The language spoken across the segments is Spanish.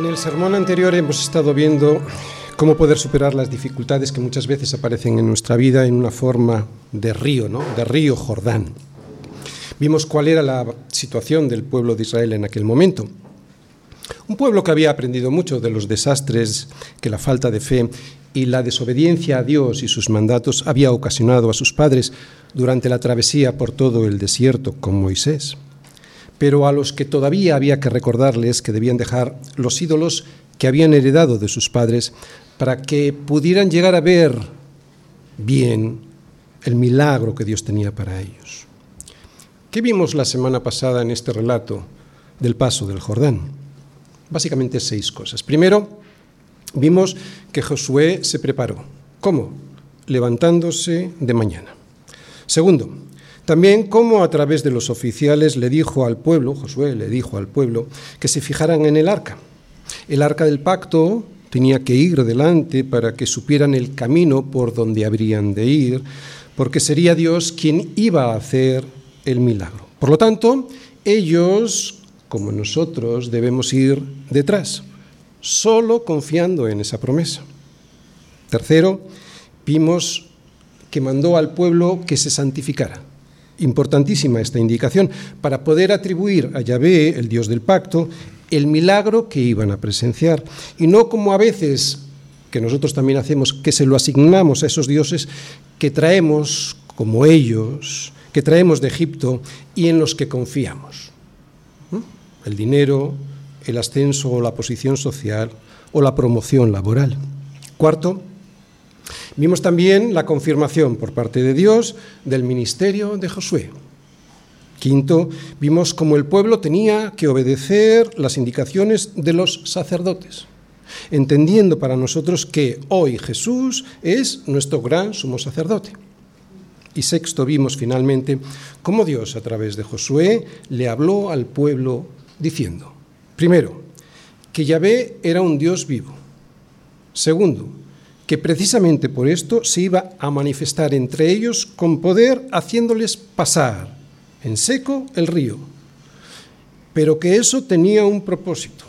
En el sermón anterior hemos estado viendo cómo poder superar las dificultades que muchas veces aparecen en nuestra vida en una forma de río, ¿no? De río Jordán. Vimos cuál era la situación del pueblo de Israel en aquel momento. Un pueblo que había aprendido mucho de los desastres que la falta de fe y la desobediencia a Dios y sus mandatos había ocasionado a sus padres durante la travesía por todo el desierto con Moisés pero a los que todavía había que recordarles que debían dejar los ídolos que habían heredado de sus padres para que pudieran llegar a ver bien el milagro que Dios tenía para ellos. ¿Qué vimos la semana pasada en este relato del paso del Jordán? Básicamente seis cosas. Primero, vimos que Josué se preparó. ¿Cómo? Levantándose de mañana. Segundo, también cómo a través de los oficiales le dijo al pueblo, Josué le dijo al pueblo, que se fijaran en el arca. El arca del pacto tenía que ir delante para que supieran el camino por donde habrían de ir, porque sería Dios quien iba a hacer el milagro. Por lo tanto, ellos, como nosotros, debemos ir detrás, solo confiando en esa promesa. Tercero, vimos que mandó al pueblo que se santificara. Importantísima esta indicación para poder atribuir a Yahvé, el Dios del pacto, el milagro que iban a presenciar. Y no como a veces, que nosotros también hacemos, que se lo asignamos a esos dioses que traemos como ellos, que traemos de Egipto y en los que confiamos. El dinero, el ascenso o la posición social o la promoción laboral. Cuarto, Vimos también la confirmación por parte de Dios del ministerio de Josué. Quinto, vimos cómo el pueblo tenía que obedecer las indicaciones de los sacerdotes, entendiendo para nosotros que hoy Jesús es nuestro gran sumo sacerdote. Y sexto, vimos finalmente cómo Dios a través de Josué le habló al pueblo diciendo, primero, que Yahvé era un Dios vivo. Segundo, que precisamente por esto se iba a manifestar entre ellos con poder, haciéndoles pasar en seco el río. Pero que eso tenía un propósito,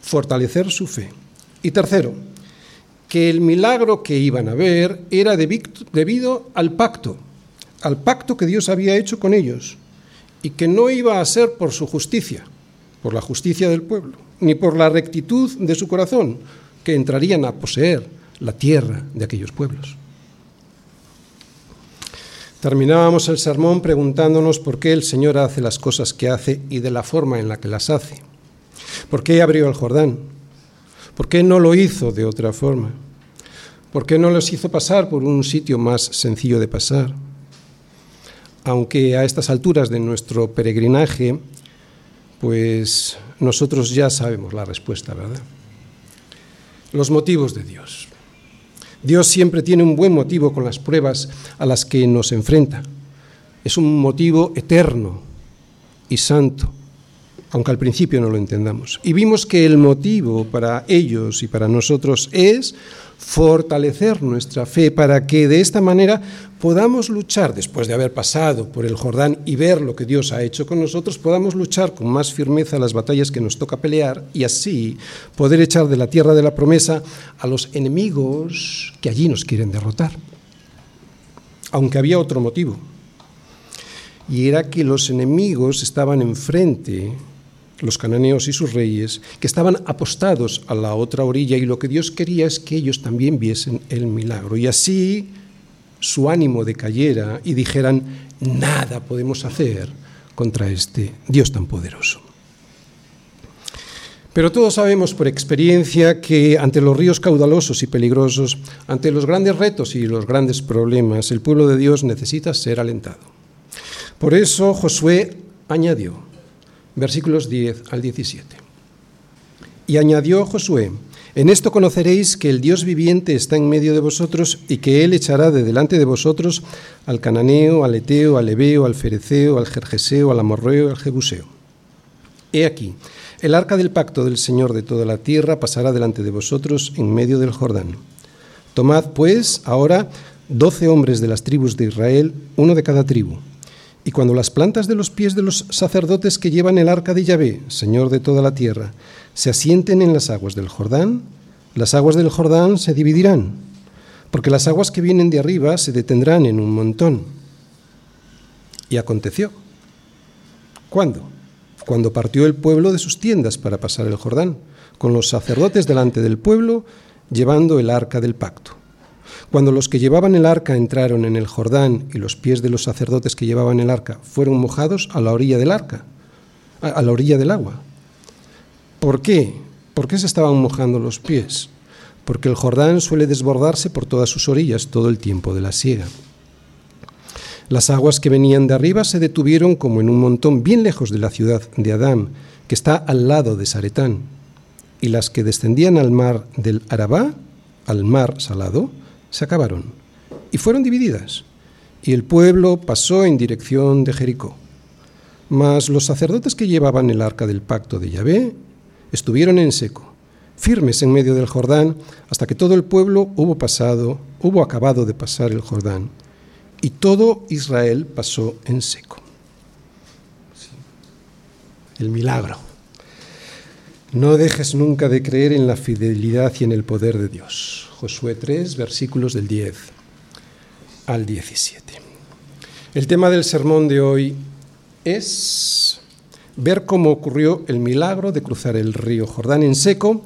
fortalecer su fe. Y tercero, que el milagro que iban a ver era debido al pacto, al pacto que Dios había hecho con ellos, y que no iba a ser por su justicia, por la justicia del pueblo, ni por la rectitud de su corazón, que entrarían a poseer la tierra de aquellos pueblos. Terminábamos el sermón preguntándonos por qué el Señor hace las cosas que hace y de la forma en la que las hace. ¿Por qué abrió el Jordán? ¿Por qué no lo hizo de otra forma? ¿Por qué no los hizo pasar por un sitio más sencillo de pasar? Aunque a estas alturas de nuestro peregrinaje, pues nosotros ya sabemos la respuesta, ¿verdad? Los motivos de Dios. Dios siempre tiene un buen motivo con las pruebas a las que nos enfrenta. Es un motivo eterno y santo, aunque al principio no lo entendamos. Y vimos que el motivo para ellos y para nosotros es fortalecer nuestra fe para que de esta manera podamos luchar, después de haber pasado por el Jordán y ver lo que Dios ha hecho con nosotros, podamos luchar con más firmeza las batallas que nos toca pelear y así poder echar de la tierra de la promesa a los enemigos que allí nos quieren derrotar. Aunque había otro motivo, y era que los enemigos estaban enfrente los cananeos y sus reyes, que estaban apostados a la otra orilla y lo que Dios quería es que ellos también viesen el milagro. Y así su ánimo decayera y dijeran, nada podemos hacer contra este Dios tan poderoso. Pero todos sabemos por experiencia que ante los ríos caudalosos y peligrosos, ante los grandes retos y los grandes problemas, el pueblo de Dios necesita ser alentado. Por eso Josué añadió, versículos 10 al 17. Y añadió Josué, en esto conoceréis que el Dios viviente está en medio de vosotros y que Él echará de delante de vosotros al cananeo, al eteo, al ebeo, al fereceo, al jerjeseo, al amorreo, al jebuseo. He aquí, el arca del pacto del Señor de toda la tierra pasará delante de vosotros en medio del Jordán. Tomad, pues, ahora doce hombres de las tribus de Israel, uno de cada tribu Y cuando las plantas de los pies de los sacerdotes que llevan el arca de Yahvé, Señor de toda la tierra, se asienten en las aguas del Jordán, las aguas del Jordán se dividirán, porque las aguas que vienen de arriba se detendrán en un montón. Y aconteció. ¿Cuándo? Cuando partió el pueblo de sus tiendas para pasar el Jordán, con los sacerdotes delante del pueblo, llevando el arca del pacto. Cuando los que llevaban el arca entraron en el Jordán y los pies de los sacerdotes que llevaban el arca fueron mojados a la orilla del arca, a la orilla del agua. ¿Por qué? ¿Por qué se estaban mojando los pies? Porque el Jordán suele desbordarse por todas sus orillas todo el tiempo de la siega. Las aguas que venían de arriba se detuvieron como en un montón bien lejos de la ciudad de Adán, que está al lado de Saretán, y las que descendían al mar del Arabá, al mar salado, se acabaron y fueron divididas, y el pueblo pasó en dirección de Jericó. Mas los sacerdotes que llevaban el arca del pacto de Yahvé estuvieron en seco, firmes en medio del Jordán, hasta que todo el pueblo hubo pasado, hubo acabado de pasar el Jordán, y todo Israel pasó en seco. El milagro. No dejes nunca de creer en la fidelidad y en el poder de Dios. Josué 3, versículos del 10 al 17. El tema del sermón de hoy es ver cómo ocurrió el milagro de cruzar el río Jordán en seco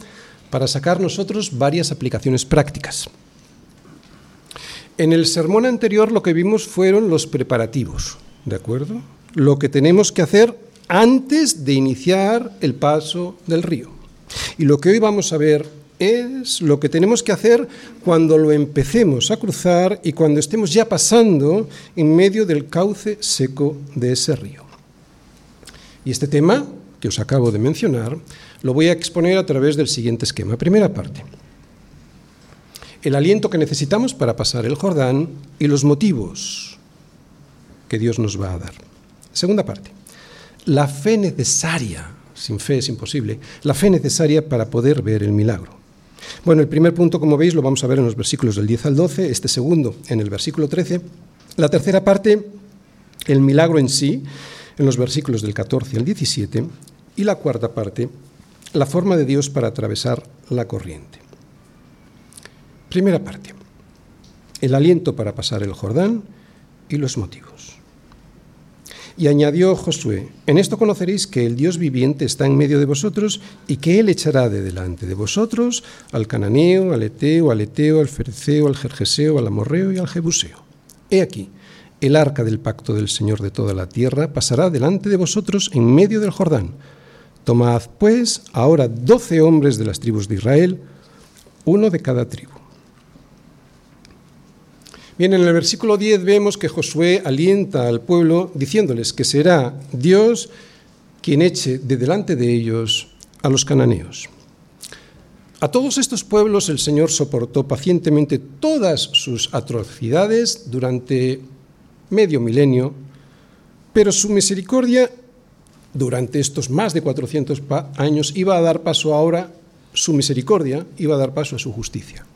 para sacar nosotros varias aplicaciones prácticas. En el sermón anterior lo que vimos fueron los preparativos, ¿de acuerdo? Lo que tenemos que hacer antes de iniciar el paso del río. Y lo que hoy vamos a ver es lo que tenemos que hacer cuando lo empecemos a cruzar y cuando estemos ya pasando en medio del cauce seco de ese río. Y este tema que os acabo de mencionar lo voy a exponer a través del siguiente esquema. Primera parte. El aliento que necesitamos para pasar el Jordán y los motivos que Dios nos va a dar. Segunda parte. La fe necesaria, sin fe es imposible, la fe necesaria para poder ver el milagro. Bueno, el primer punto, como veis, lo vamos a ver en los versículos del 10 al 12, este segundo en el versículo 13. La tercera parte, el milagro en sí, en los versículos del 14 al 17. Y la cuarta parte, la forma de Dios para atravesar la corriente. Primera parte, el aliento para pasar el Jordán y los motivos. Y añadió Josué, en esto conoceréis que el Dios viviente está en medio de vosotros y que Él echará de delante de vosotros al cananeo, al eteo, al eteo, al fereceo, al jerjeseo, al amorreo y al jebuseo. He aquí, el arca del pacto del Señor de toda la tierra pasará delante de vosotros en medio del Jordán. Tomad, pues, ahora doce hombres de las tribus de Israel, uno de cada tribu. Bien, en el versículo 10 vemos que Josué alienta al pueblo diciéndoles que será Dios quien eche de delante de ellos a los cananeos. A todos estos pueblos el Señor soportó pacientemente todas sus atrocidades durante medio milenio, pero su misericordia durante estos más de 400 años iba a dar paso ahora, su misericordia iba a dar paso a su justicia.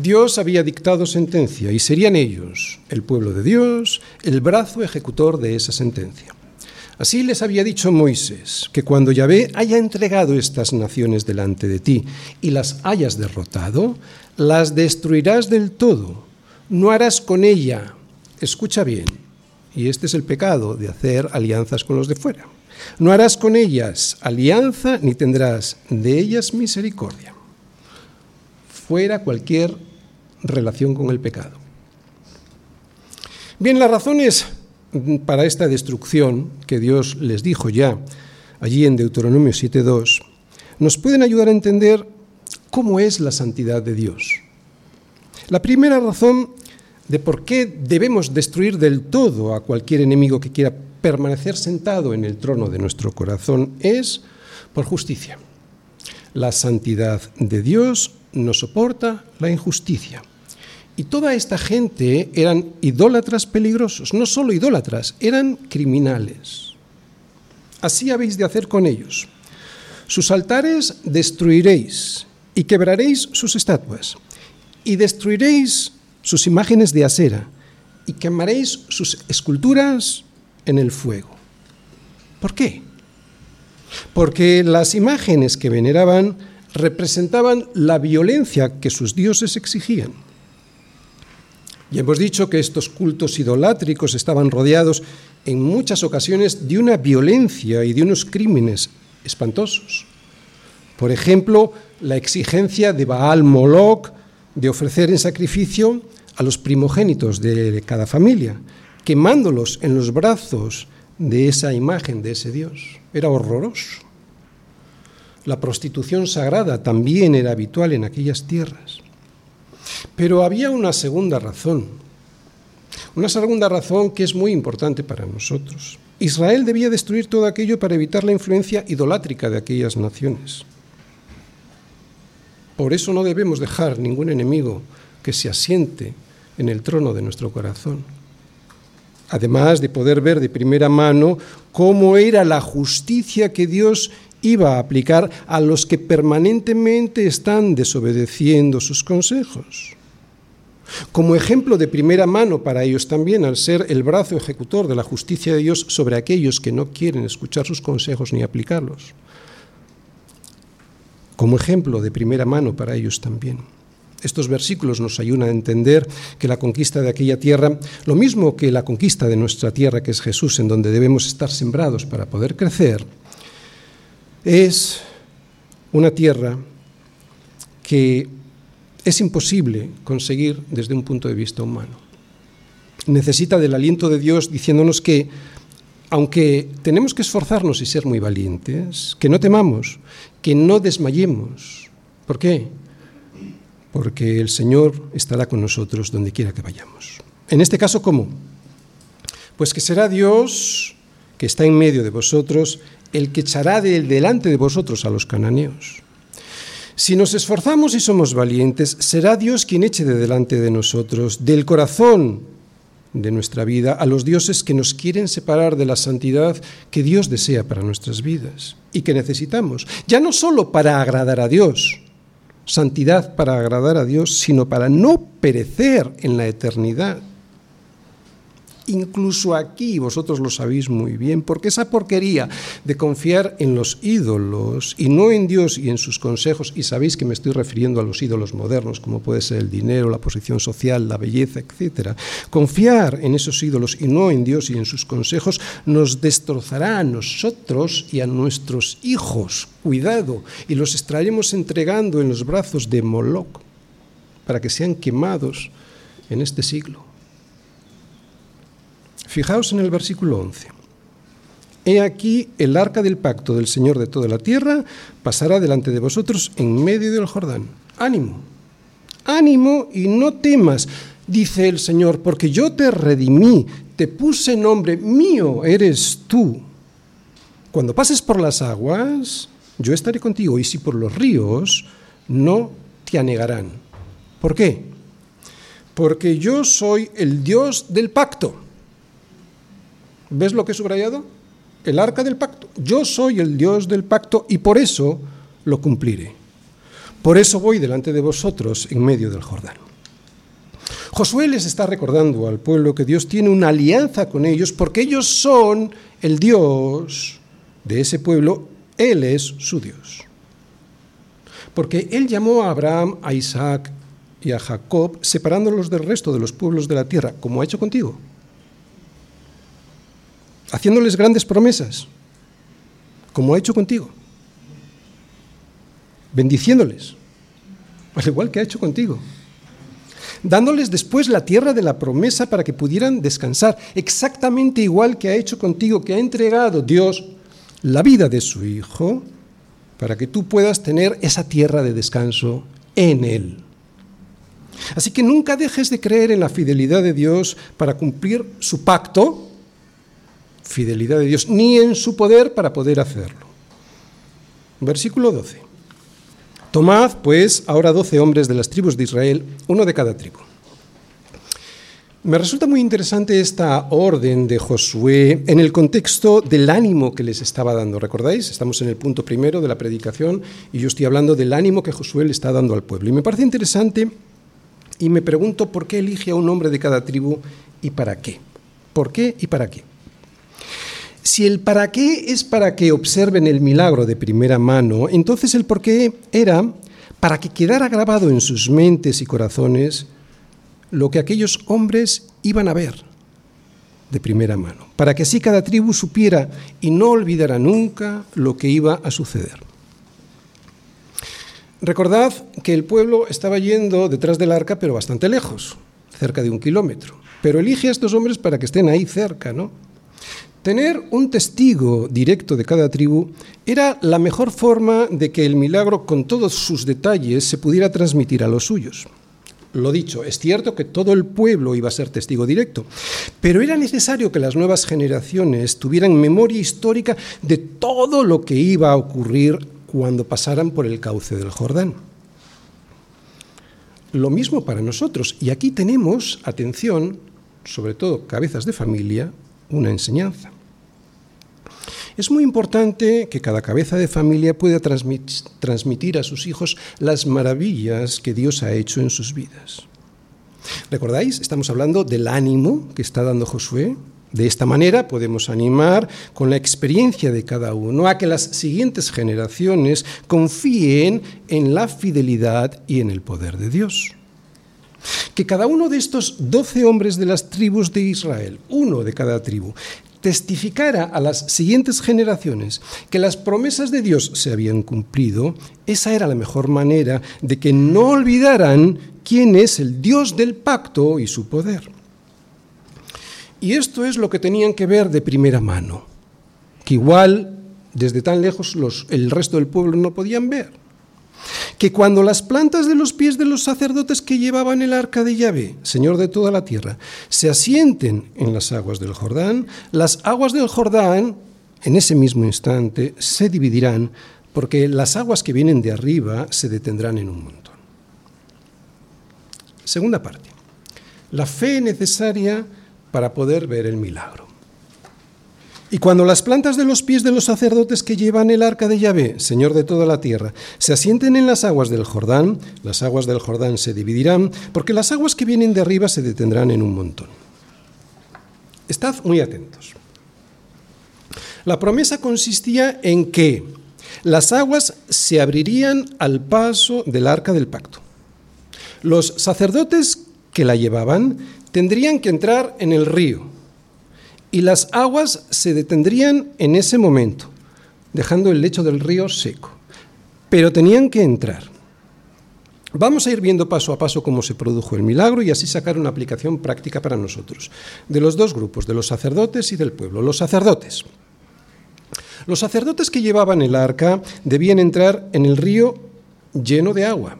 Dios había dictado sentencia y serían ellos, el pueblo de Dios, el brazo ejecutor de esa sentencia. Así les había dicho Moisés, que cuando Yahvé haya entregado estas naciones delante de ti y las hayas derrotado, las destruirás del todo, no harás con ella, escucha bien, y este es el pecado de hacer alianzas con los de fuera, no harás con ellas alianza ni tendrás de ellas misericordia. Fuera cualquier relación con el pecado. Bien, las razones para esta destrucción que Dios les dijo ya allí en Deuteronomio 7.2 nos pueden ayudar a entender cómo es la santidad de Dios. La primera razón de por qué debemos destruir del todo a cualquier enemigo que quiera permanecer sentado en el trono de nuestro corazón es por justicia. La santidad de Dios no soporta la injusticia. Y toda esta gente eran idólatras peligrosos, no solo idólatras, eran criminales. Así habéis de hacer con ellos. Sus altares destruiréis y quebraréis sus estatuas y destruiréis sus imágenes de acera y quemaréis sus esculturas en el fuego. ¿Por qué? Porque las imágenes que veneraban representaban la violencia que sus dioses exigían. Y hemos dicho que estos cultos idolátricos estaban rodeados en muchas ocasiones de una violencia y de unos crímenes espantosos. Por ejemplo, la exigencia de Baal Moloch de ofrecer en sacrificio a los primogénitos de cada familia, quemándolos en los brazos de esa imagen, de ese Dios. Era horroroso. La prostitución sagrada también era habitual en aquellas tierras. Pero había una segunda razón, una segunda razón que es muy importante para nosotros. Israel debía destruir todo aquello para evitar la influencia idolátrica de aquellas naciones. Por eso no debemos dejar ningún enemigo que se asiente en el trono de nuestro corazón. Además de poder ver de primera mano cómo era la justicia que Dios iba a aplicar a los que permanentemente están desobedeciendo sus consejos. Como ejemplo de primera mano para ellos también, al ser el brazo ejecutor de la justicia de Dios sobre aquellos que no quieren escuchar sus consejos ni aplicarlos. Como ejemplo de primera mano para ellos también. Estos versículos nos ayudan a entender que la conquista de aquella tierra, lo mismo que la conquista de nuestra tierra, que es Jesús, en donde debemos estar sembrados para poder crecer, es una tierra que es imposible conseguir desde un punto de vista humano. Necesita del aliento de Dios diciéndonos que, aunque tenemos que esforzarnos y ser muy valientes, que no temamos, que no desmayemos. ¿Por qué? Porque el Señor estará con nosotros donde quiera que vayamos. En este caso, ¿cómo? Pues que será Dios que está en medio de vosotros el que echará de delante de vosotros a los cananeos. Si nos esforzamos y somos valientes, será Dios quien eche de delante de nosotros, del corazón de nuestra vida, a los dioses que nos quieren separar de la santidad que Dios desea para nuestras vidas y que necesitamos, ya no solo para agradar a Dios, santidad para agradar a Dios, sino para no perecer en la eternidad. Incluso aquí vosotros lo sabéis muy bien, porque esa porquería de confiar en los ídolos y no en Dios y en sus consejos, y sabéis que me estoy refiriendo a los ídolos modernos, como puede ser el dinero, la posición social, la belleza, etc. Confiar en esos ídolos y no en Dios y en sus consejos nos destrozará a nosotros y a nuestros hijos. Cuidado, y los estaremos entregando en los brazos de Moloch para que sean quemados en este siglo. Fijaos en el versículo 11. He aquí el arca del pacto del Señor de toda la tierra pasará delante de vosotros en medio del Jordán. Ánimo, ánimo y no temas, dice el Señor, porque yo te redimí, te puse nombre, mío eres tú. Cuando pases por las aguas, yo estaré contigo, y si por los ríos, no te anegarán. ¿Por qué? Porque yo soy el Dios del pacto. ¿Ves lo que he subrayado? El arca del pacto. Yo soy el Dios del pacto y por eso lo cumpliré. Por eso voy delante de vosotros en medio del Jordán. Josué les está recordando al pueblo que Dios tiene una alianza con ellos porque ellos son el Dios de ese pueblo, Él es su Dios. Porque Él llamó a Abraham, a Isaac y a Jacob separándolos del resto de los pueblos de la tierra, como ha hecho contigo haciéndoles grandes promesas, como ha hecho contigo, bendiciéndoles, al igual que ha hecho contigo, dándoles después la tierra de la promesa para que pudieran descansar, exactamente igual que ha hecho contigo, que ha entregado Dios la vida de su Hijo, para que tú puedas tener esa tierra de descanso en Él. Así que nunca dejes de creer en la fidelidad de Dios para cumplir su pacto, fidelidad de Dios, ni en su poder para poder hacerlo. Versículo 12. Tomad, pues, ahora doce hombres de las tribus de Israel, uno de cada tribu. Me resulta muy interesante esta orden de Josué en el contexto del ánimo que les estaba dando. ¿Recordáis? Estamos en el punto primero de la predicación y yo estoy hablando del ánimo que Josué le está dando al pueblo. Y me parece interesante y me pregunto por qué elige a un hombre de cada tribu y para qué. ¿Por qué y para qué? Si el para qué es para que observen el milagro de primera mano, entonces el por qué era para que quedara grabado en sus mentes y corazones lo que aquellos hombres iban a ver de primera mano, para que así cada tribu supiera y no olvidara nunca lo que iba a suceder. Recordad que el pueblo estaba yendo detrás del arca, pero bastante lejos, cerca de un kilómetro. Pero elige a estos hombres para que estén ahí cerca, ¿no? Tener un testigo directo de cada tribu era la mejor forma de que el milagro, con todos sus detalles, se pudiera transmitir a los suyos. Lo dicho, es cierto que todo el pueblo iba a ser testigo directo, pero era necesario que las nuevas generaciones tuvieran memoria histórica de todo lo que iba a ocurrir cuando pasaran por el cauce del Jordán. Lo mismo para nosotros. Y aquí tenemos, atención, sobre todo cabezas de familia, una enseñanza. Es muy importante que cada cabeza de familia pueda transmitir a sus hijos las maravillas que Dios ha hecho en sus vidas. ¿Recordáis? Estamos hablando del ánimo que está dando Josué. De esta manera podemos animar con la experiencia de cada uno a que las siguientes generaciones confíen en la fidelidad y en el poder de Dios. Que cada uno de estos doce hombres de las tribus de Israel, uno de cada tribu, testificara a las siguientes generaciones que las promesas de Dios se habían cumplido, esa era la mejor manera de que no olvidaran quién es el Dios del pacto y su poder. Y esto es lo que tenían que ver de primera mano, que igual desde tan lejos el resto del pueblo no podían ver que cuando las plantas de los pies de los sacerdotes que llevaban el arca de Yahvé, Señor de toda la tierra, se asienten en las aguas del Jordán, las aguas del Jordán, en ese mismo instante, se dividirán, porque las aguas que vienen de arriba se detendrán en un montón. Segunda parte. La fe necesaria para poder ver el milagro. Y cuando las plantas de los pies de los sacerdotes que llevan el arca de Yahvé, Señor de toda la tierra, se asienten en las aguas del Jordán, las aguas del Jordán se dividirán, porque las aguas que vienen de arriba se detendrán en un montón. Estad muy atentos. La promesa consistía en que las aguas se abrirían al paso del arca del pacto. Los sacerdotes que la llevaban tendrían que entrar en el río, y las aguas se detendrían en ese momento, dejando el lecho del río seco. Pero tenían que entrar. Vamos a ir viendo paso a paso cómo se produjo el milagro y así sacar una aplicación práctica para nosotros, de los dos grupos, de los sacerdotes y del pueblo. Los sacerdotes. Los sacerdotes que llevaban el arca debían entrar en el río lleno de agua.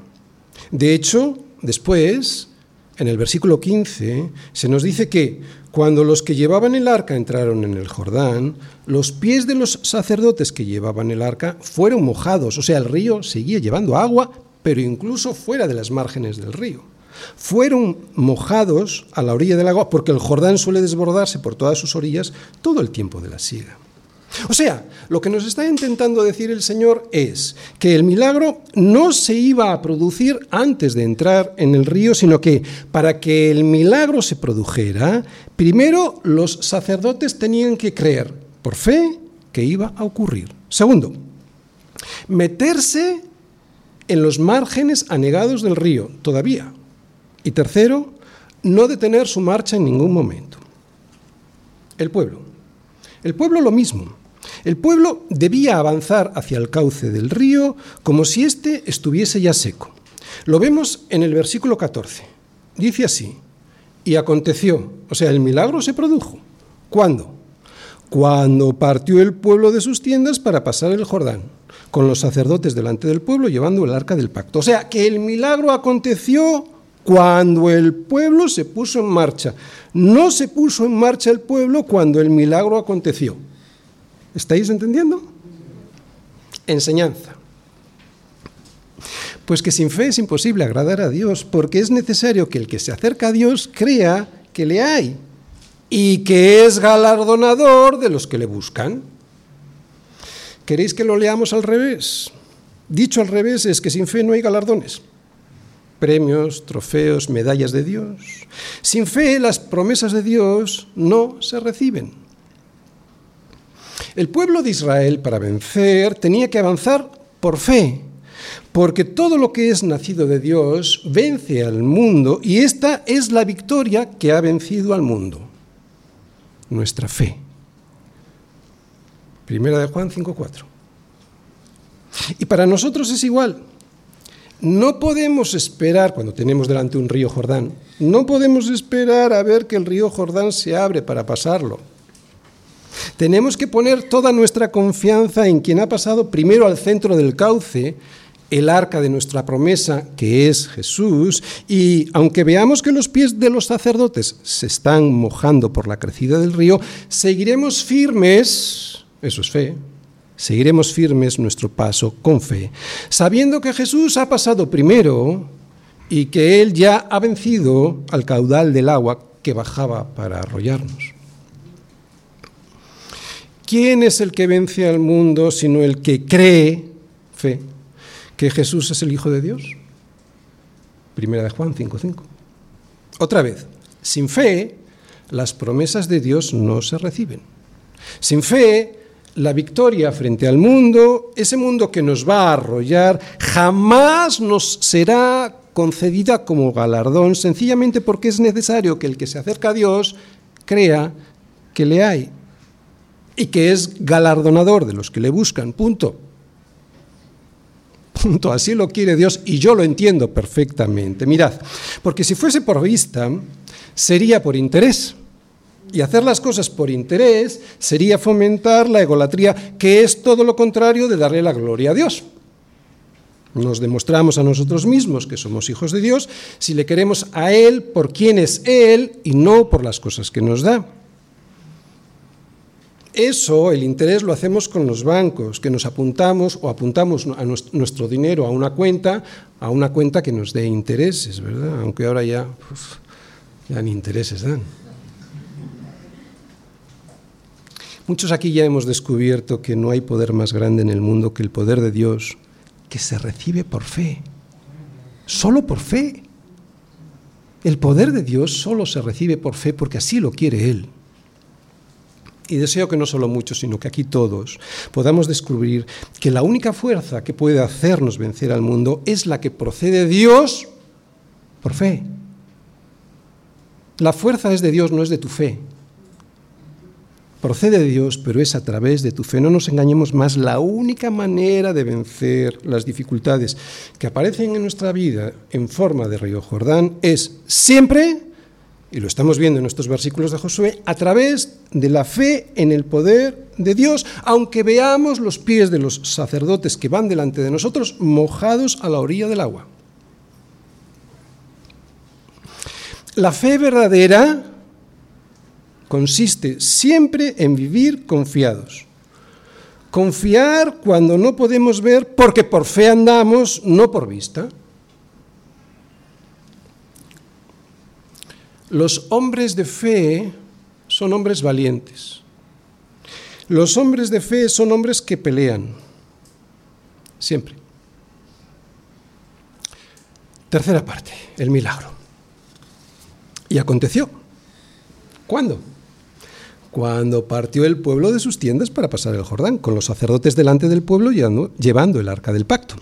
De hecho, después, en el versículo 15, se nos dice que cuando los que llevaban el arca entraron en el Jordán, los pies de los sacerdotes que llevaban el arca fueron mojados, o sea, el río seguía llevando agua, pero incluso fuera de las márgenes del río. Fueron mojados a la orilla del agua porque el Jordán suele desbordarse por todas sus orillas todo el tiempo de la siega. O sea, lo que nos está intentando decir el Señor es que el milagro no se iba a producir antes de entrar en el río, sino que para que el milagro se produjera, primero los sacerdotes tenían que creer por fe que iba a ocurrir. Segundo, meterse en los márgenes anegados del río todavía. Y tercero, no detener su marcha en ningún momento. El pueblo. El pueblo lo mismo. El pueblo debía avanzar hacia el cauce del río como si éste estuviese ya seco. Lo vemos en el versículo 14. Dice así, y aconteció, o sea, el milagro se produjo. ¿Cuándo? Cuando partió el pueblo de sus tiendas para pasar el Jordán, con los sacerdotes delante del pueblo llevando el arca del pacto. O sea, que el milagro aconteció cuando el pueblo se puso en marcha. No se puso en marcha el pueblo cuando el milagro aconteció. ¿Estáis entendiendo? Enseñanza. Pues que sin fe es imposible agradar a Dios, porque es necesario que el que se acerca a Dios crea que le hay y que es galardonador de los que le buscan. ¿Queréis que lo leamos al revés? Dicho al revés es que sin fe no hay galardones. premios, trofeos, medallas de Dios. Sin fe las promesas de Dios no se reciben. El pueblo de Israel para vencer tenía que avanzar por fe, porque todo lo que es nacido de Dios vence al mundo y esta es la victoria que ha vencido al mundo, nuestra fe. Primera de Juan 5.4. Y para nosotros es igual. No podemos esperar, cuando tenemos delante un río Jordán, no podemos esperar a ver que el río Jordán se abre para pasarlo. Tenemos que poner toda nuestra confianza en quien ha pasado primero al centro del cauce, el arca de nuestra promesa, que es Jesús, y aunque veamos que los pies de los sacerdotes se están mojando por la crecida del río, seguiremos firmes, eso es fe, seguiremos firmes nuestro paso con fe, sabiendo que Jesús ha pasado primero y que Él ya ha vencido al caudal del agua que bajaba para arrollarnos. ¿Quién es el que vence al mundo sino el que cree, fe, que Jesús es el Hijo de Dios? Primera de Juan 5.5. Otra vez, sin fe, las promesas de Dios no se reciben. Sin fe, la victoria frente al mundo, ese mundo que nos va a arrollar, jamás nos será concedida como galardón, sencillamente porque es necesario que el que se acerca a Dios crea que le hay y que es galardonador de los que le buscan. Punto. Punto. Así lo quiere Dios y yo lo entiendo perfectamente. Mirad, porque si fuese por vista, sería por interés. Y hacer las cosas por interés sería fomentar la egolatría, que es todo lo contrario de darle la gloria a Dios. Nos demostramos a nosotros mismos que somos hijos de Dios si le queremos a Él por quien es Él y no por las cosas que nos da. Eso, el interés, lo hacemos con los bancos, que nos apuntamos o apuntamos a nuestro dinero a una cuenta, a una cuenta que nos dé intereses, ¿verdad? Aunque ahora ya, ya ni intereses dan. Muchos aquí ya hemos descubierto que no hay poder más grande en el mundo que el poder de Dios, que se recibe por fe, solo por fe. El poder de Dios solo se recibe por fe porque así lo quiere Él. Y deseo que no solo muchos, sino que aquí todos podamos descubrir que la única fuerza que puede hacernos vencer al mundo es la que procede de Dios por fe. La fuerza es de Dios, no es de tu fe procede de Dios, pero es a través de tu fe. No nos engañemos más, la única manera de vencer las dificultades que aparecen en nuestra vida en forma de río Jordán es siempre, y lo estamos viendo en estos versículos de Josué, a través de la fe en el poder de Dios, aunque veamos los pies de los sacerdotes que van delante de nosotros mojados a la orilla del agua. La fe verdadera consiste siempre en vivir confiados. Confiar cuando no podemos ver porque por fe andamos, no por vista. Los hombres de fe son hombres valientes. Los hombres de fe son hombres que pelean. Siempre. Tercera parte, el milagro. Y aconteció. ¿Cuándo? cuando partió el pueblo de sus tiendas para pasar el Jordán, con los sacerdotes delante del pueblo llevando el arca del pacto.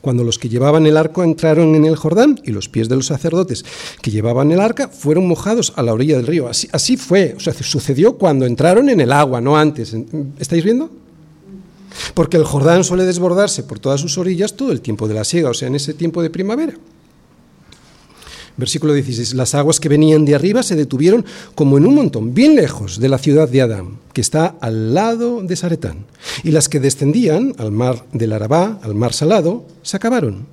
Cuando los que llevaban el arco entraron en el Jordán y los pies de los sacerdotes que llevaban el arca fueron mojados a la orilla del río. Así, así fue, o sea, sucedió cuando entraron en el agua, no antes. ¿Estáis viendo? Porque el Jordán suele desbordarse por todas sus orillas todo el tiempo de la siega, o sea, en ese tiempo de primavera. Versículo 16. Las aguas que venían de arriba se detuvieron como en un montón, bien lejos de la ciudad de Adán, que está al lado de Saretán. Y las que descendían al mar del Arabá, al mar salado, se acabaron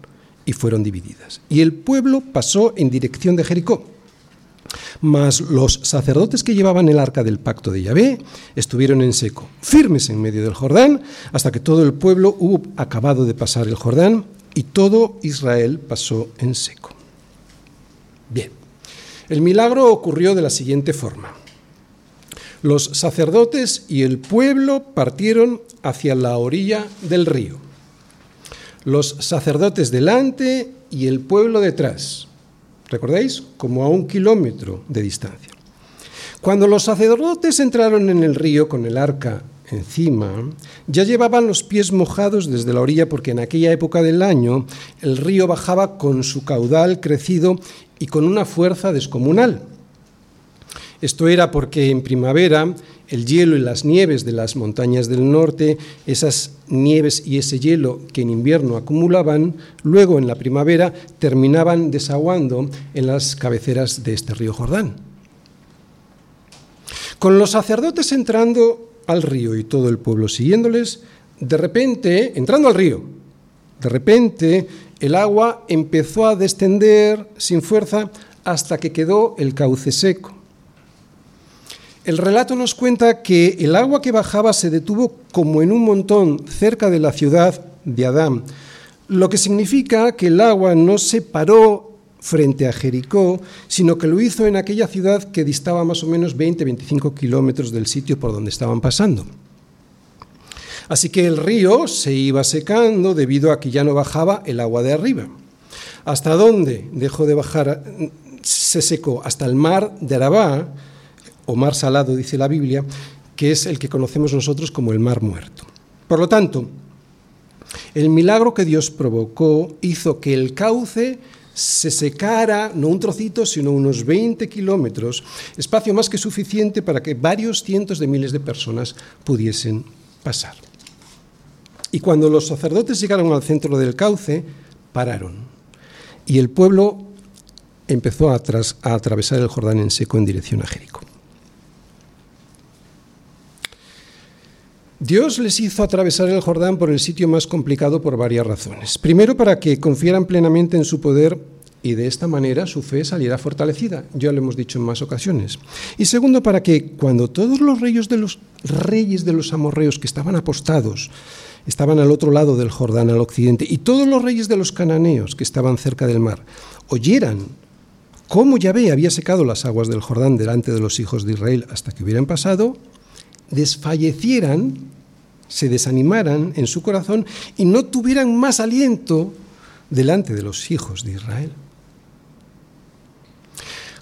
y fueron divididas. Y el pueblo pasó en dirección de Jericó. Mas los sacerdotes que llevaban el arca del pacto de Yahvé estuvieron en seco, firmes en medio del Jordán, hasta que todo el pueblo hubo acabado de pasar el Jordán y todo Israel pasó en seco. Bien, el milagro ocurrió de la siguiente forma. Los sacerdotes y el pueblo partieron hacia la orilla del río. los sacerdotes delante y el pueblo detrás. ¿Recordáis? Como a un kilómetro de distancia. Cuando los sacerdotes entraron en el río con el arca encima, ya llevaban los pies mojados desde la orilla porque en aquella época del año el río bajaba con su caudal crecido y con una fuerza descomunal. Esto era porque en primavera el hielo y las nieves de las montañas del norte, esas nieves y ese hielo que en invierno acumulaban, luego en la primavera terminaban desaguando en las cabeceras de este río Jordán. Con los sacerdotes entrando al río y todo el pueblo siguiéndoles, de repente, entrando al río, de repente el agua empezó a descender sin fuerza hasta que quedó el cauce seco. El relato nos cuenta que el agua que bajaba se detuvo como en un montón cerca de la ciudad de Adán, lo que significa que el agua no se paró frente a Jericó, sino que lo hizo en aquella ciudad que distaba más o menos 20-25 kilómetros del sitio por donde estaban pasando. Así que el río se iba secando debido a que ya no bajaba el agua de arriba. ¿Hasta dónde dejó de bajar? Se secó hasta el mar de Arabá, o mar salado, dice la Biblia, que es el que conocemos nosotros como el mar muerto. Por lo tanto, el milagro que Dios provocó hizo que el cauce se secara, no un trocito, sino unos 20 kilómetros, espacio más que suficiente para que varios cientos de miles de personas pudiesen pasar. Y cuando los sacerdotes llegaron al centro del cauce, pararon. Y el pueblo empezó a, atravesar el Jordán en seco en dirección a Jericó. Dios les hizo atravesar el Jordán por el sitio más complicado por varias razones. Primero, para que confiaran plenamente en su poder y de esta manera su fe saliera fortalecida, ya lo hemos dicho en más ocasiones. Y segundo, para que cuando todos los reyes de los, reyes de los amorreos que estaban apostados estaban al otro lado del Jordán, al occidente, y todos los reyes de los cananeos que estaban cerca del mar, oyeran cómo Yahvé había secado las aguas del Jordán delante de los hijos de Israel hasta que hubieran pasado, desfallecieran, se desanimaran en su corazón y no tuvieran más aliento delante de los hijos de Israel.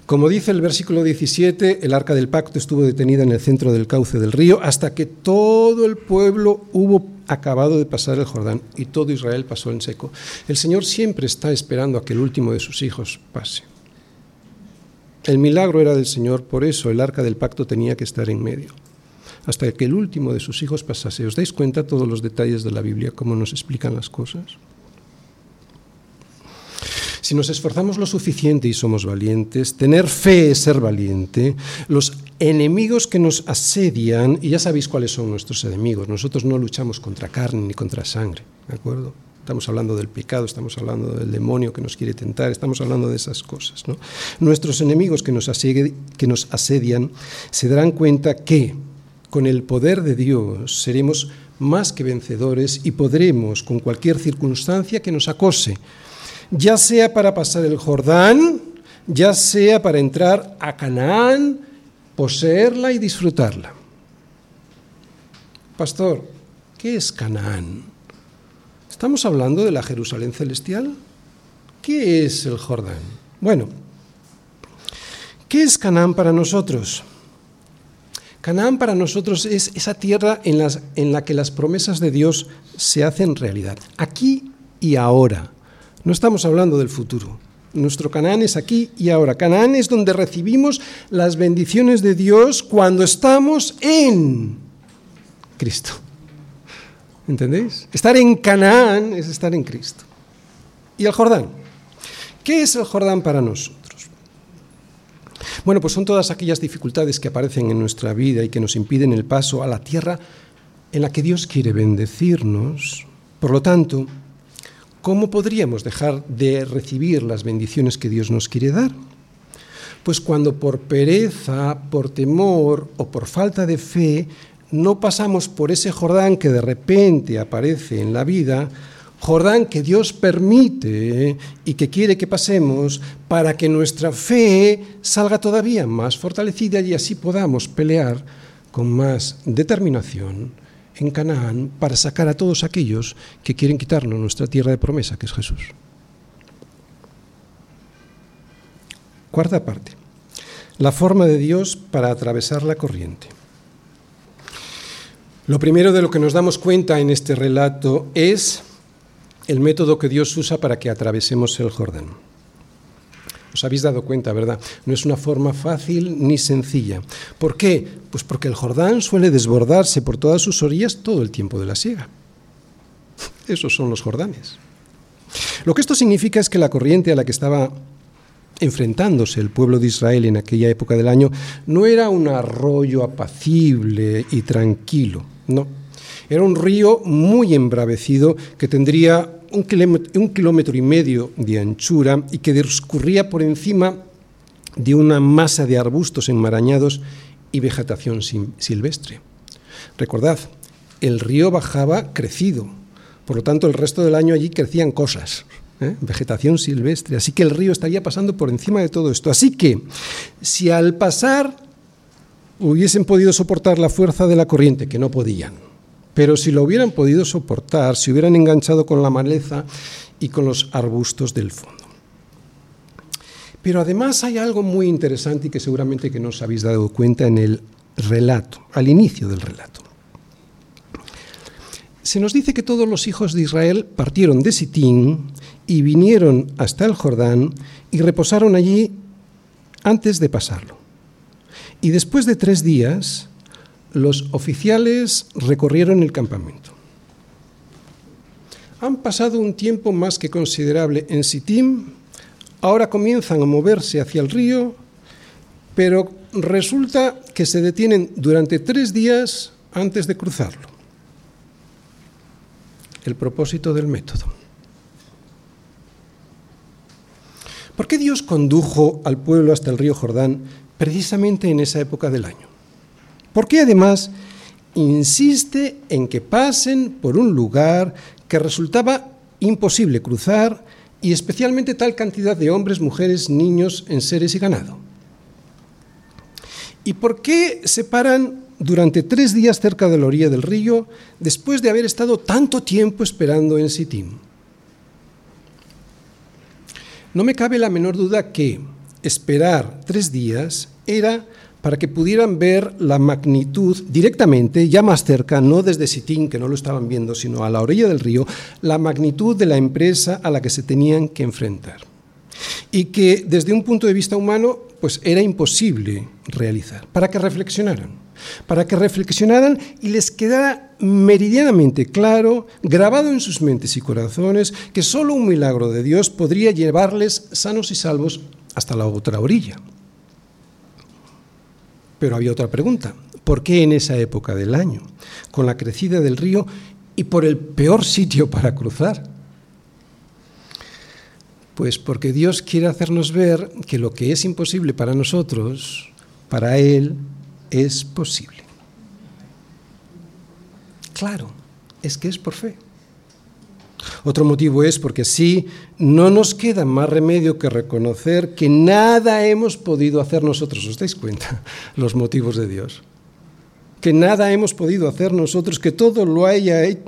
Como dice el versículo 17, el arca del pacto estuvo detenida en el centro del cauce del río hasta que todo el pueblo hubo acabado de pasar el Jordán y todo Israel pasó en seco. El Señor siempre está esperando a que el último de sus hijos pase. El milagro era del Señor, por eso el arca del pacto tenía que estar en medio hasta que el último de sus hijos pasase. ¿Os dais cuenta todos los detalles de la Biblia, cómo nos explican las cosas? Si nos esforzamos lo suficiente y somos valientes, tener fe es ser valiente, los enemigos que nos asedian, y ya sabéis cuáles son nuestros enemigos, nosotros no luchamos contra carne ni contra sangre, ¿de acuerdo? Estamos hablando del pecado, estamos hablando del demonio que nos quiere tentar, estamos hablando de esas cosas. ¿no? Nuestros enemigos que nos, que nos asedian se darán cuenta que con el poder de Dios seremos más que vencedores y podremos, con cualquier circunstancia que nos acose, ya sea para pasar el Jordán, ya sea para entrar a Canaán, poseerla y disfrutarla. Pastor, ¿qué es Canaán? ¿Estamos hablando de la Jerusalén celestial? ¿Qué es el Jordán? Bueno, ¿qué es Canaán para nosotros? Canaán para nosotros es esa tierra en, en la que las promesas de Dios se hacen realidad, aquí y ahora. No estamos hablando del futuro. Nuestro Canaán es aquí y ahora. Canaán es donde recibimos las bendiciones de Dios cuando estamos en Cristo. ¿Entendéis? Estar en Canaán es estar en Cristo. ¿Y el Jordán? ¿Qué es el Jordán para nosotros? Bueno, pues son todas aquellas dificultades que aparecen en nuestra vida y que nos impiden el paso a la tierra en la que Dios quiere bendecirnos. Por lo tanto, ¿cómo podríamos dejar de recibir las bendiciones que Dios nos quiere dar? Pues cuando por pereza, por temor o por falta de fe no pasamos por ese Jordán que de repente aparece en la vida, Jordán que Dios permite y que quiere que pasemos para que nuestra fe salga todavía más fortalecida y así podamos pelear con más determinación en Canaán para sacar a todos aquellos que quieren quitarnos nuestra tierra de promesa, que es Jesús. Cuarta parte. La forma de Dios para atravesar la corriente. Lo primero de lo que nos damos cuenta en este relato es el método que Dios usa para que atravesemos el Jordán. Os habéis dado cuenta, ¿verdad? No es una forma fácil ni sencilla. ¿Por qué? Pues porque el Jordán suele desbordarse por todas sus orillas todo el tiempo de la siega. Esos son los Jordanes. Lo que esto significa es que la corriente a la que estaba enfrentándose el pueblo de Israel en aquella época del año no era un arroyo apacible y tranquilo, no. Era un río muy embravecido que tendría un kilómetro, y medio de anchura y que discurría por encima de una masa de arbustos enmarañados y vegetación silvestre. Recordad, el río bajaba crecido, por lo tanto el resto del año allí crecían cosas, ¿eh? vegetación silvestre, así que el río estaría pasando por encima de todo esto. Así que si al pasar hubiesen podido soportar la fuerza de la corriente, que no podían, pero si lo hubieran podido soportar, se hubieran enganchado con la maleza y con los arbustos del fondo. Pero además hay algo muy interesante y que seguramente que no os habéis dado cuenta en el relato, al inicio del relato. Se nos dice que todos los hijos de Israel partieron de Sitín y vinieron hasta el Jordán y reposaron allí antes de pasarlo. Y después de tres días, los oficiales recorrieron el campamento. Han pasado un tiempo más que considerable en Sitim, ahora comienzan a moverse hacia el río, pero resulta que se detienen durante tres días antes de cruzarlo. El propósito del método. ¿Por qué Dios condujo al pueblo hasta el río Jordán precisamente en esa época del año? Porque además insiste en que pasen por un lugar que resultaba imposible cruzar y especialmente tal cantidad de hombres, mujeres, niños, enseres y ganado. ¿Y por qué se paran durante tres días cerca de la orilla del río después de haber estado tanto tiempo esperando en Sitim? No me cabe la menor duda que esperar tres días era para que pudieran ver la magnitud directamente, ya más cerca, no desde Sitín, que no lo estaban viendo, sino a la orilla del río, la magnitud de la empresa a la que se tenían que enfrentar. Y que desde un punto de vista humano, pues era imposible realizar, para que reflexionaran, para que reflexionaran y les quedara meridianamente claro, grabado en sus mentes y corazones, que solo un milagro de Dios podría llevarles sanos y salvos hasta la otra orilla. Pero había otra pregunta. ¿Por qué en esa época del año, con la crecida del río y por el peor sitio para cruzar? Pues porque Dios quiere hacernos ver que lo que es imposible para nosotros, para Él es posible. Claro, es que es por fe. Otro motivo es porque sí, no nos queda más remedio que reconocer que nada hemos podido hacer nosotros. ¿Os dais cuenta? Los motivos de Dios. Que nada hemos podido hacer nosotros, que todo lo,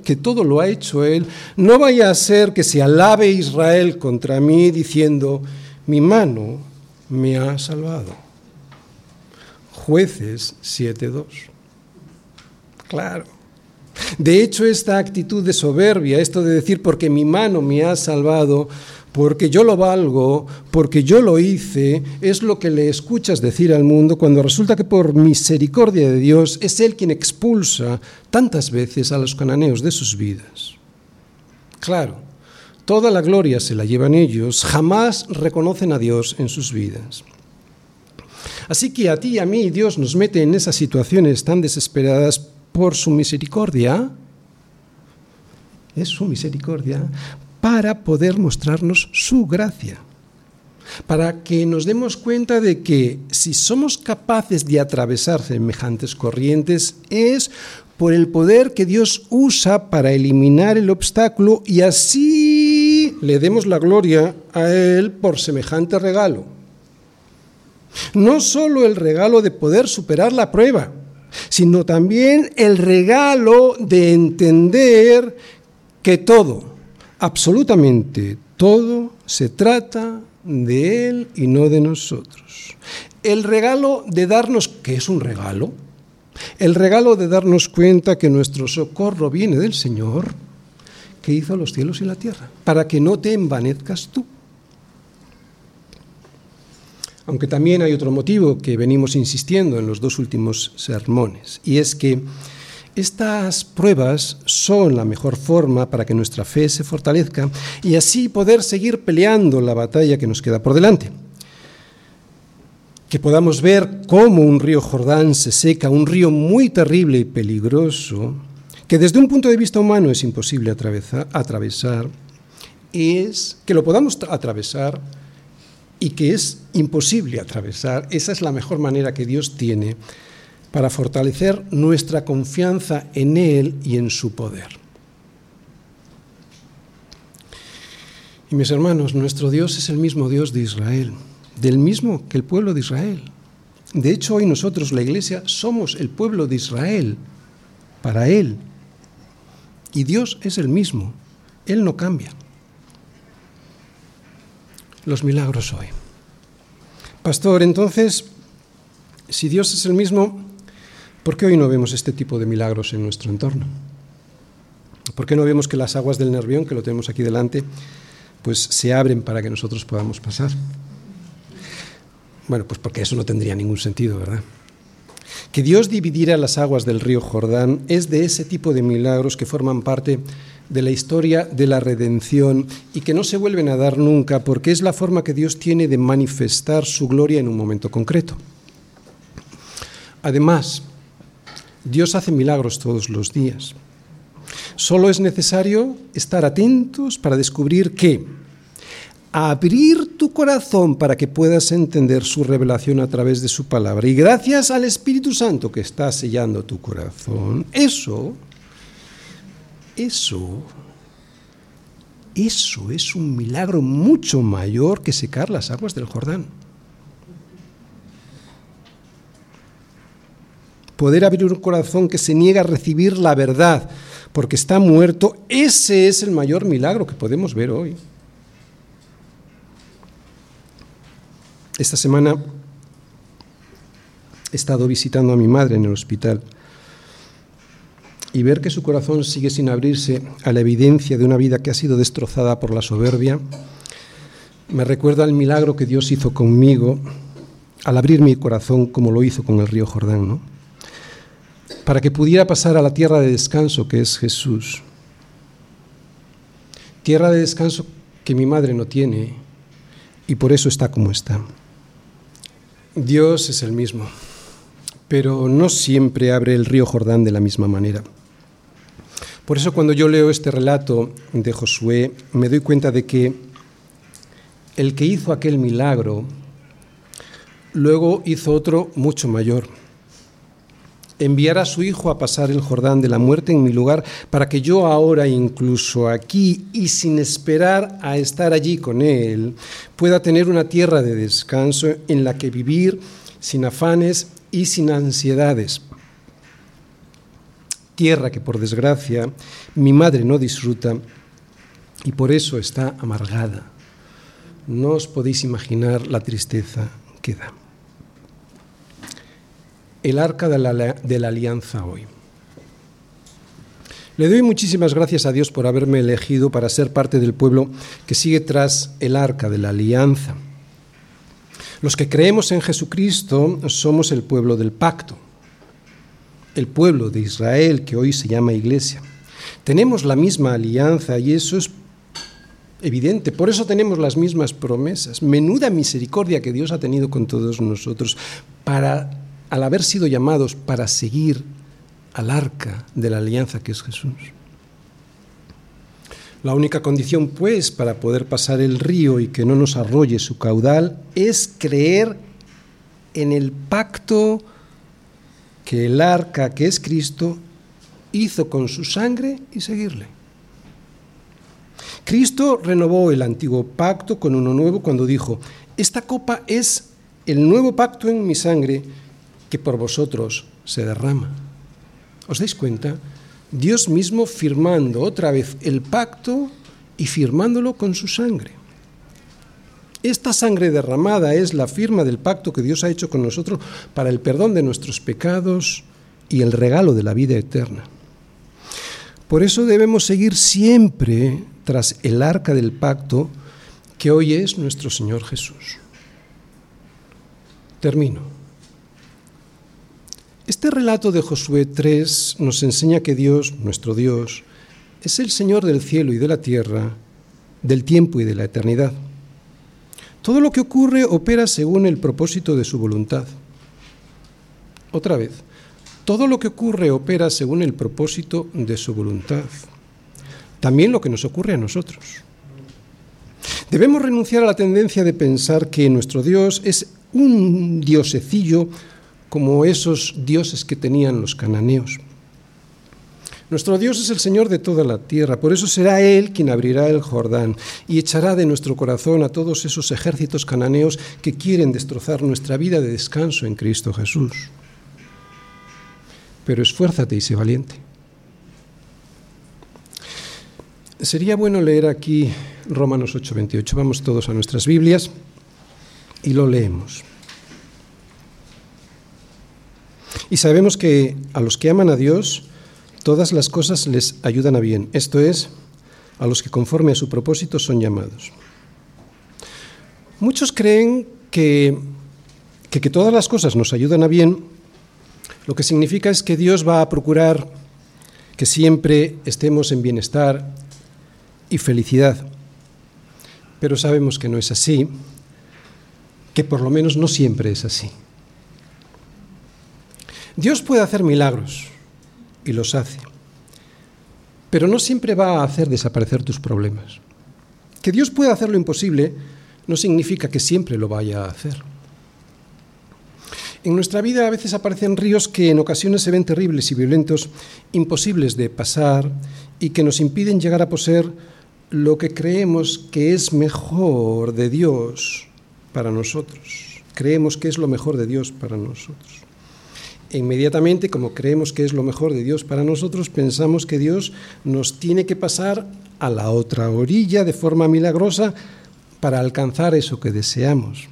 que todo lo ha hecho Él. No vaya a ser que se alabe Israel contra mí diciendo, mi mano me ha salvado. Jueces 7.2. Claro. De hecho, esta actitud de soberbia, esto de decir porque mi mano me ha salvado, porque yo lo valgo, porque yo lo hice, es lo que le escuchas decir al mundo cuando resulta que por misericordia de Dios es Él quien expulsa tantas veces a los cananeos de sus vidas. Claro, toda la gloria se la llevan ellos, jamás reconocen a Dios en sus vidas. Así que a ti y a mí Dios nos mete en esas situaciones tan desesperadas por su misericordia, es su misericordia, para poder mostrarnos su gracia. Para que nos demos cuenta de que si somos capaces de atravesar semejantes corrientes es por el poder que Dios usa para eliminar el obstáculo y así le demos la gloria a Él por semejante regalo. No solo el regalo de poder superar la prueba, sino también el regalo de entender que todo, absolutamente todo, se trata de Él y no de nosotros. El regalo de darnos, que es un regalo, el regalo de darnos cuenta que nuestro socorro viene del Señor, que hizo los cielos y la tierra, para que no te envanezcas tú. Aunque también hay otro motivo que venimos insistiendo en los dos últimos sermones, y es que estas pruebas son la mejor forma para que nuestra fe se fortalezca y así poder seguir peleando la batalla que nos queda por delante. Que podamos ver cómo un río Jordán se seca, un río muy terrible y peligroso, que desde un punto de vista humano es imposible atravesar, atravesar es que lo podamos atravesar y que es imposible atravesar. Esa es la mejor manera que Dios tiene para fortalecer nuestra confianza en Él y en su poder. Y mis hermanos, nuestro Dios es el mismo Dios de Israel, del mismo que el pueblo de Israel. De hecho, hoy nosotros, la Iglesia, somos el pueblo de Israel para Él. Y Dios es el mismo, Él no cambia los milagros hoy. Pastor, entonces, si Dios es el mismo, ¿por qué hoy no vemos este tipo de milagros en nuestro entorno? ¿Por qué no vemos que las aguas del Nervión, que lo tenemos aquí delante, pues se abren para que nosotros podamos pasar? Bueno, pues porque eso no tendría ningún sentido, ¿verdad? Que Dios dividiera las aguas del río Jordán es de ese tipo de milagros que forman parte de la historia de la redención y que no se vuelven a dar nunca porque es la forma que Dios tiene de manifestar su gloria en un momento concreto. Además, Dios hace milagros todos los días. Solo es necesario estar atentos para descubrir que abrir tu corazón para que puedas entender su revelación a través de su palabra y gracias al Espíritu Santo que está sellando tu corazón, eso eso, eso es un milagro mucho mayor que secar las aguas del Jordán. Poder abrir un corazón que se niega a recibir la verdad porque está muerto, ese es el mayor milagro que podemos ver hoy. Esta semana he estado visitando a mi madre en el hospital y ver que su corazón sigue sin abrirse a la evidencia de una vida que ha sido destrozada por la soberbia, me recuerda el milagro que Dios hizo conmigo al abrir mi corazón como lo hizo con el río Jordán. Para que pudiera pasar a la tierra de descanso que es Jesús. Tierra de descanso que mi madre no tiene y por eso está como está. Dios es el mismo, pero no siempre abre el río Jordán de la misma manera. Por eso cuando yo leo este relato de Josué, me doy cuenta de que el que hizo aquel milagro, luego hizo otro mucho mayor. Enviar a su hijo a pasar el Jordán de la muerte en mi lugar para que yo ahora, incluso aquí y sin esperar a estar allí con él, pueda tener una tierra de descanso en la que vivir sin afanes y sin ansiedades tierra que por desgracia mi madre no disfruta y por eso está amargada. No os podéis imaginar la tristeza que da. El arca de la, alianza hoy. Le doy muchísimas gracias a Dios por haberme elegido para ser parte del pueblo que sigue tras el arca de la alianza. Los que creemos en Jesucristo somos el pueblo del pacto el pueblo de Israel que hoy se llama iglesia. Tenemos la misma alianza y eso es evidente, por eso tenemos las mismas promesas. Menuda misericordia que Dios ha tenido con todos nosotros para, al haber sido llamados para seguir al arca de la alianza que es Jesús. La única condición, pues, para poder pasar el río y que no nos arrolle su caudal es creer en el pacto que el arca que es Cristo hizo con su sangre y seguirle. Cristo renovó el antiguo pacto con uno nuevo cuando dijo, esta copa es el nuevo pacto en mi sangre que por vosotros se derrama. ¿Os dais cuenta? Dios mismo firmando otra vez el pacto y firmándolo con su sangre. Esta sangre derramada es la firma del pacto que Dios ha hecho con nosotros para el perdón de nuestros pecados y el regalo de la vida eterna. Por eso debemos seguir siempre tras el arca del pacto que hoy es nuestro Señor Jesús. Termino. Este relato de Josué 3 nos enseña que Dios, nuestro Dios, es el Señor del cielo y de la tierra, del tiempo y de la eternidad. Todo lo que ocurre opera según el propósito de su voluntad. Otra vez, todo lo que ocurre opera según el propósito de su voluntad. También lo que nos ocurre a nosotros. Debemos renunciar a la tendencia de pensar que nuestro Dios es un diosecillo como esos dioses que tenían los cananeos. Nuestro Dios es el Señor de toda la tierra, por eso será Él quien abrirá el Jordán y echará de nuestro corazón a todos esos ejércitos cananeos que quieren destrozar nuestra vida de descanso en Cristo Jesús. Pero esfuérzate y sé valiente. Sería bueno leer aquí Romanos 8:28. Vamos todos a nuestras Biblias y lo leemos. Y sabemos que a los que aman a Dios, todas las cosas les ayudan a bien, esto es, a los que conforme a su propósito son llamados. Muchos creen que, que, todas las cosas nos ayudan a bien, lo que significa es que Dios va a procurar que siempre estemos en bienestar y felicidad. Pero sabemos que no es así, que por lo menos no siempre es así. Dios puede hacer milagros y los hace, pero no siempre va a hacer desaparecer tus problemas. Que Dios pueda hacer lo imposible no significa que siempre lo vaya a hacer. En nuestra vida a veces aparecen ríos que en ocasiones se ven terribles y violentos, imposibles de pasar y que nos impiden llegar a poseer lo que creemos que es mejor de Dios para nosotros. Creemos que es lo mejor de Dios para nosotros. Inmediatamente, como creemos que es lo mejor de Dios para nosotros, pensamos que Dios nos tiene que pasar a la otra orilla de forma milagrosa para alcanzar eso que deseamos.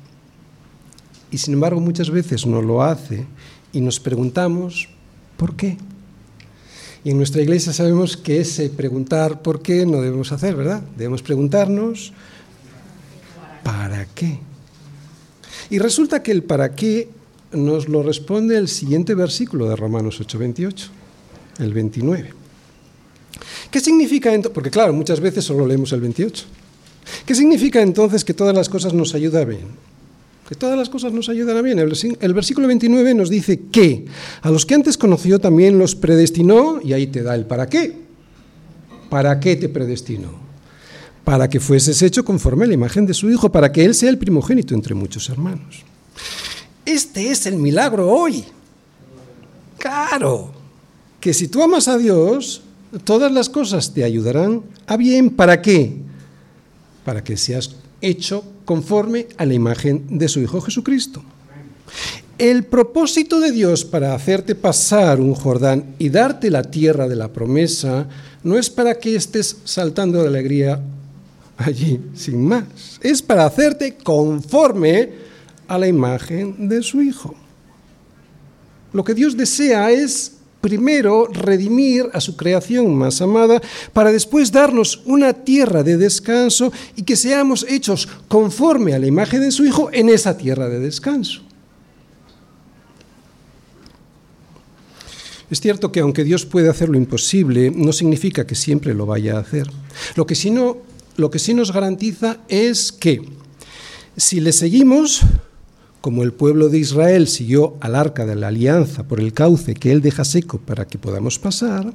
Y sin embargo muchas veces no lo hace y nos preguntamos, ¿por qué? Y en nuestra iglesia sabemos que ese preguntar por qué no debemos hacer, ¿verdad? Debemos preguntarnos, ¿para qué? Y resulta que el para qué nos lo responde el siguiente versículo de Romanos 8:28, el 29. ¿Qué significa entonces? Porque claro, muchas veces solo leemos el 28. ¿Qué significa entonces que todas las cosas nos ayudan bien? Que todas las cosas nos ayudan a bien. El, versículo 29 nos dice que a los que antes conoció también los predestinó, y ahí te da el para qué. ¿Para qué te predestinó? Para que fueses hecho conforme a la imagen de su Hijo, para que Él sea el primogénito entre muchos hermanos. Este es el milagro hoy. Claro, que si tú amas a Dios, todas las cosas te ayudarán a bien. ¿Para qué? Para que seas hecho conforme a la imagen de su Hijo Jesucristo. El propósito de Dios para hacerte pasar un Jordán y darte la tierra de la promesa no es para que estés saltando de alegría allí, sin más. Es para hacerte conforme a la imagen de su Hijo. Lo que Dios desea es primero redimir a su creación más amada para después darnos una tierra de descanso y que seamos hechos conforme a la imagen de su Hijo en esa tierra de descanso. Es cierto que aunque Dios puede hacer lo imposible, no significa que siempre lo vaya a hacer. Lo que sí, no, lo que sí nos garantiza es que si le seguimos, como el pueblo de Israel siguió al arca de la alianza por el cauce que él deja seco para que podamos pasar,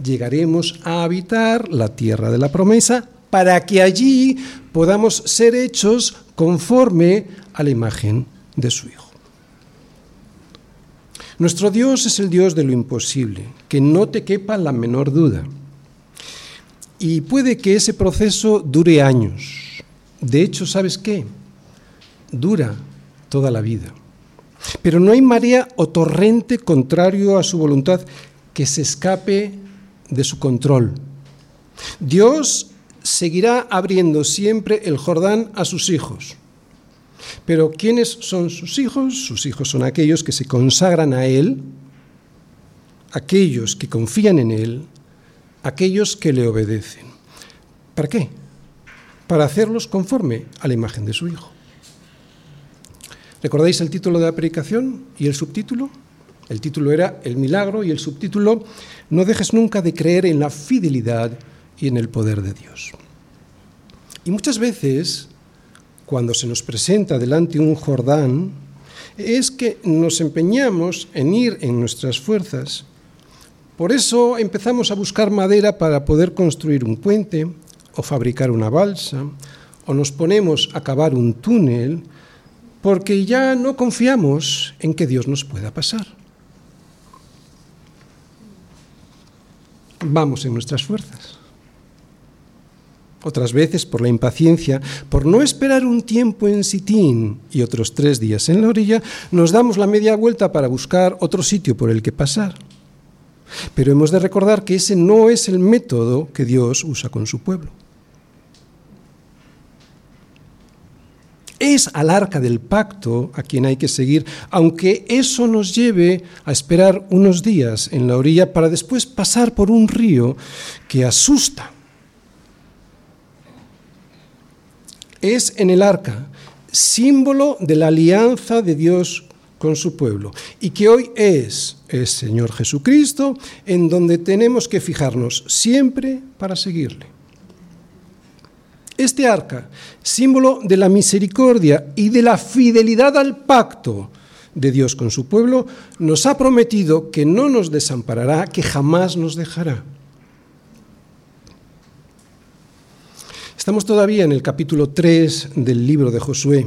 llegaremos a habitar la tierra de la promesa para que allí podamos ser hechos conforme a la imagen de su Hijo. Nuestro Dios es el Dios de lo imposible, que no te quepa la menor duda. Y puede que ese proceso dure años. De hecho, ¿sabes qué? Dura toda la vida. Pero no hay marea o torrente contrario a su voluntad que se escape de su control. Dios seguirá abriendo siempre el Jordán a sus hijos. Pero ¿quiénes son sus hijos? Sus hijos son aquellos que se consagran a Él, aquellos que confían en Él, aquellos que le obedecen. ¿Para qué? Para hacerlos conforme a la imagen de su Hijo. ¿Recordáis el título de la predicación y el subtítulo? El título era El milagro y el subtítulo No dejes nunca de creer en la fidelidad y en el poder de Dios. Y muchas veces, cuando se nos presenta delante un Jordán, es que nos empeñamos en ir en nuestras fuerzas. Por eso empezamos a buscar madera para poder construir un puente o fabricar una balsa, o nos ponemos a cavar un túnel, porque ya no confiamos en que Dios nos pueda pasar. Vamos en nuestras fuerzas otras veces por la impaciencia, por no esperar un tiempo en Sitín y otros tres días en la orilla, nos damos la media vuelta para buscar otro sitio por el que pasar. Pero hemos de recordar que ese no es el método que Dios usa con su pueblo. Es al arca del pacto a quien hay que seguir, aunque eso nos lleve a esperar unos días en la orilla para después pasar por un río que asusta es en el arca, símbolo de la alianza de Dios con su pueblo, y que hoy es el Señor Jesucristo en donde tenemos que fijarnos siempre para seguirle. Este arca, símbolo de la misericordia y de la fidelidad al pacto de Dios con su pueblo, nos ha prometido que no nos desamparará, que jamás nos dejará. Estamos todavía en el capítulo 3 del libro de Josué.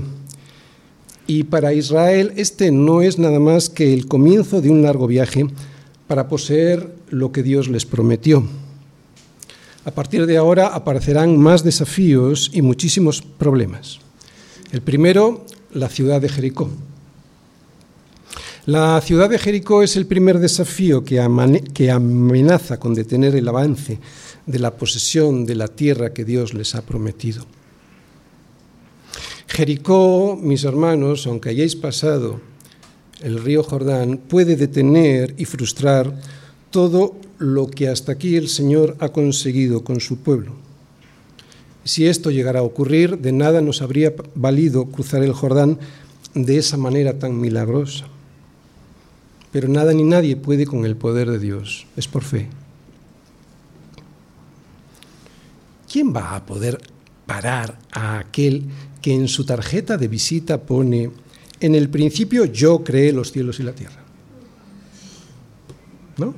Y para Israel este no es nada más que el comienzo de un largo viaje para poseer lo que Dios les prometió. A partir de ahora aparecerán más desafíos y muchísimos problemas. El primero, la ciudad de Jericó. La ciudad de Jericó es el primer desafío que, amenaza con detener el avance de la posesión de la tierra que Dios les ha prometido. Jericó, mis hermanos, aunque hayáis pasado el río Jordán, puede detener y frustrar todo lo que hasta aquí el Señor ha conseguido con su pueblo. Si esto llegara a ocurrir, de nada nos habría valido cruzar el Jordán de esa manera tan milagrosa. Pero nada ni nadie puede con el poder de Dios, es por fe. ¿quién va a poder parar a aquel que en su tarjeta de visita pone, en el principio yo creé los cielos y la tierra? ¿No?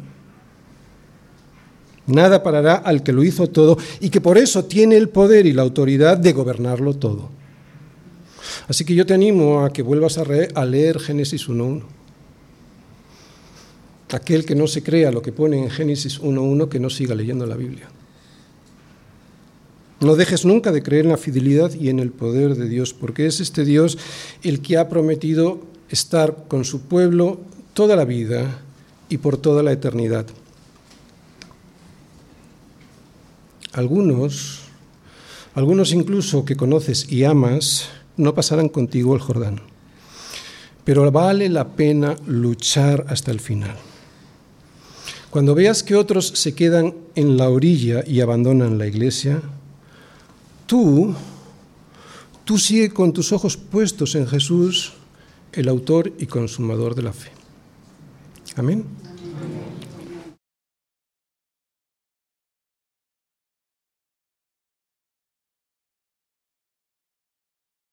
Nada parará al que lo hizo todo y que por eso tiene el poder y la autoridad de gobernarlo todo. Así que yo te animo a que vuelvas a, a leer Génesis 1.1. Aquel que no se crea lo que pone en Génesis 1.1, que no siga leyendo la Biblia. No dejes nunca de creer en la fidelidad y en el poder de Dios, porque es este Dios el que ha prometido estar con su pueblo toda la vida y por toda la eternidad. Algunos, algunos incluso que conoces y amas, no pasarán contigo el Jordán, pero vale la pena luchar hasta el final. Cuando veas que otros se quedan en la orilla y abandonan la iglesia, tú, tú sigue con tus ojos puestos en Jesús, el autor y consumador de la fe. Amén.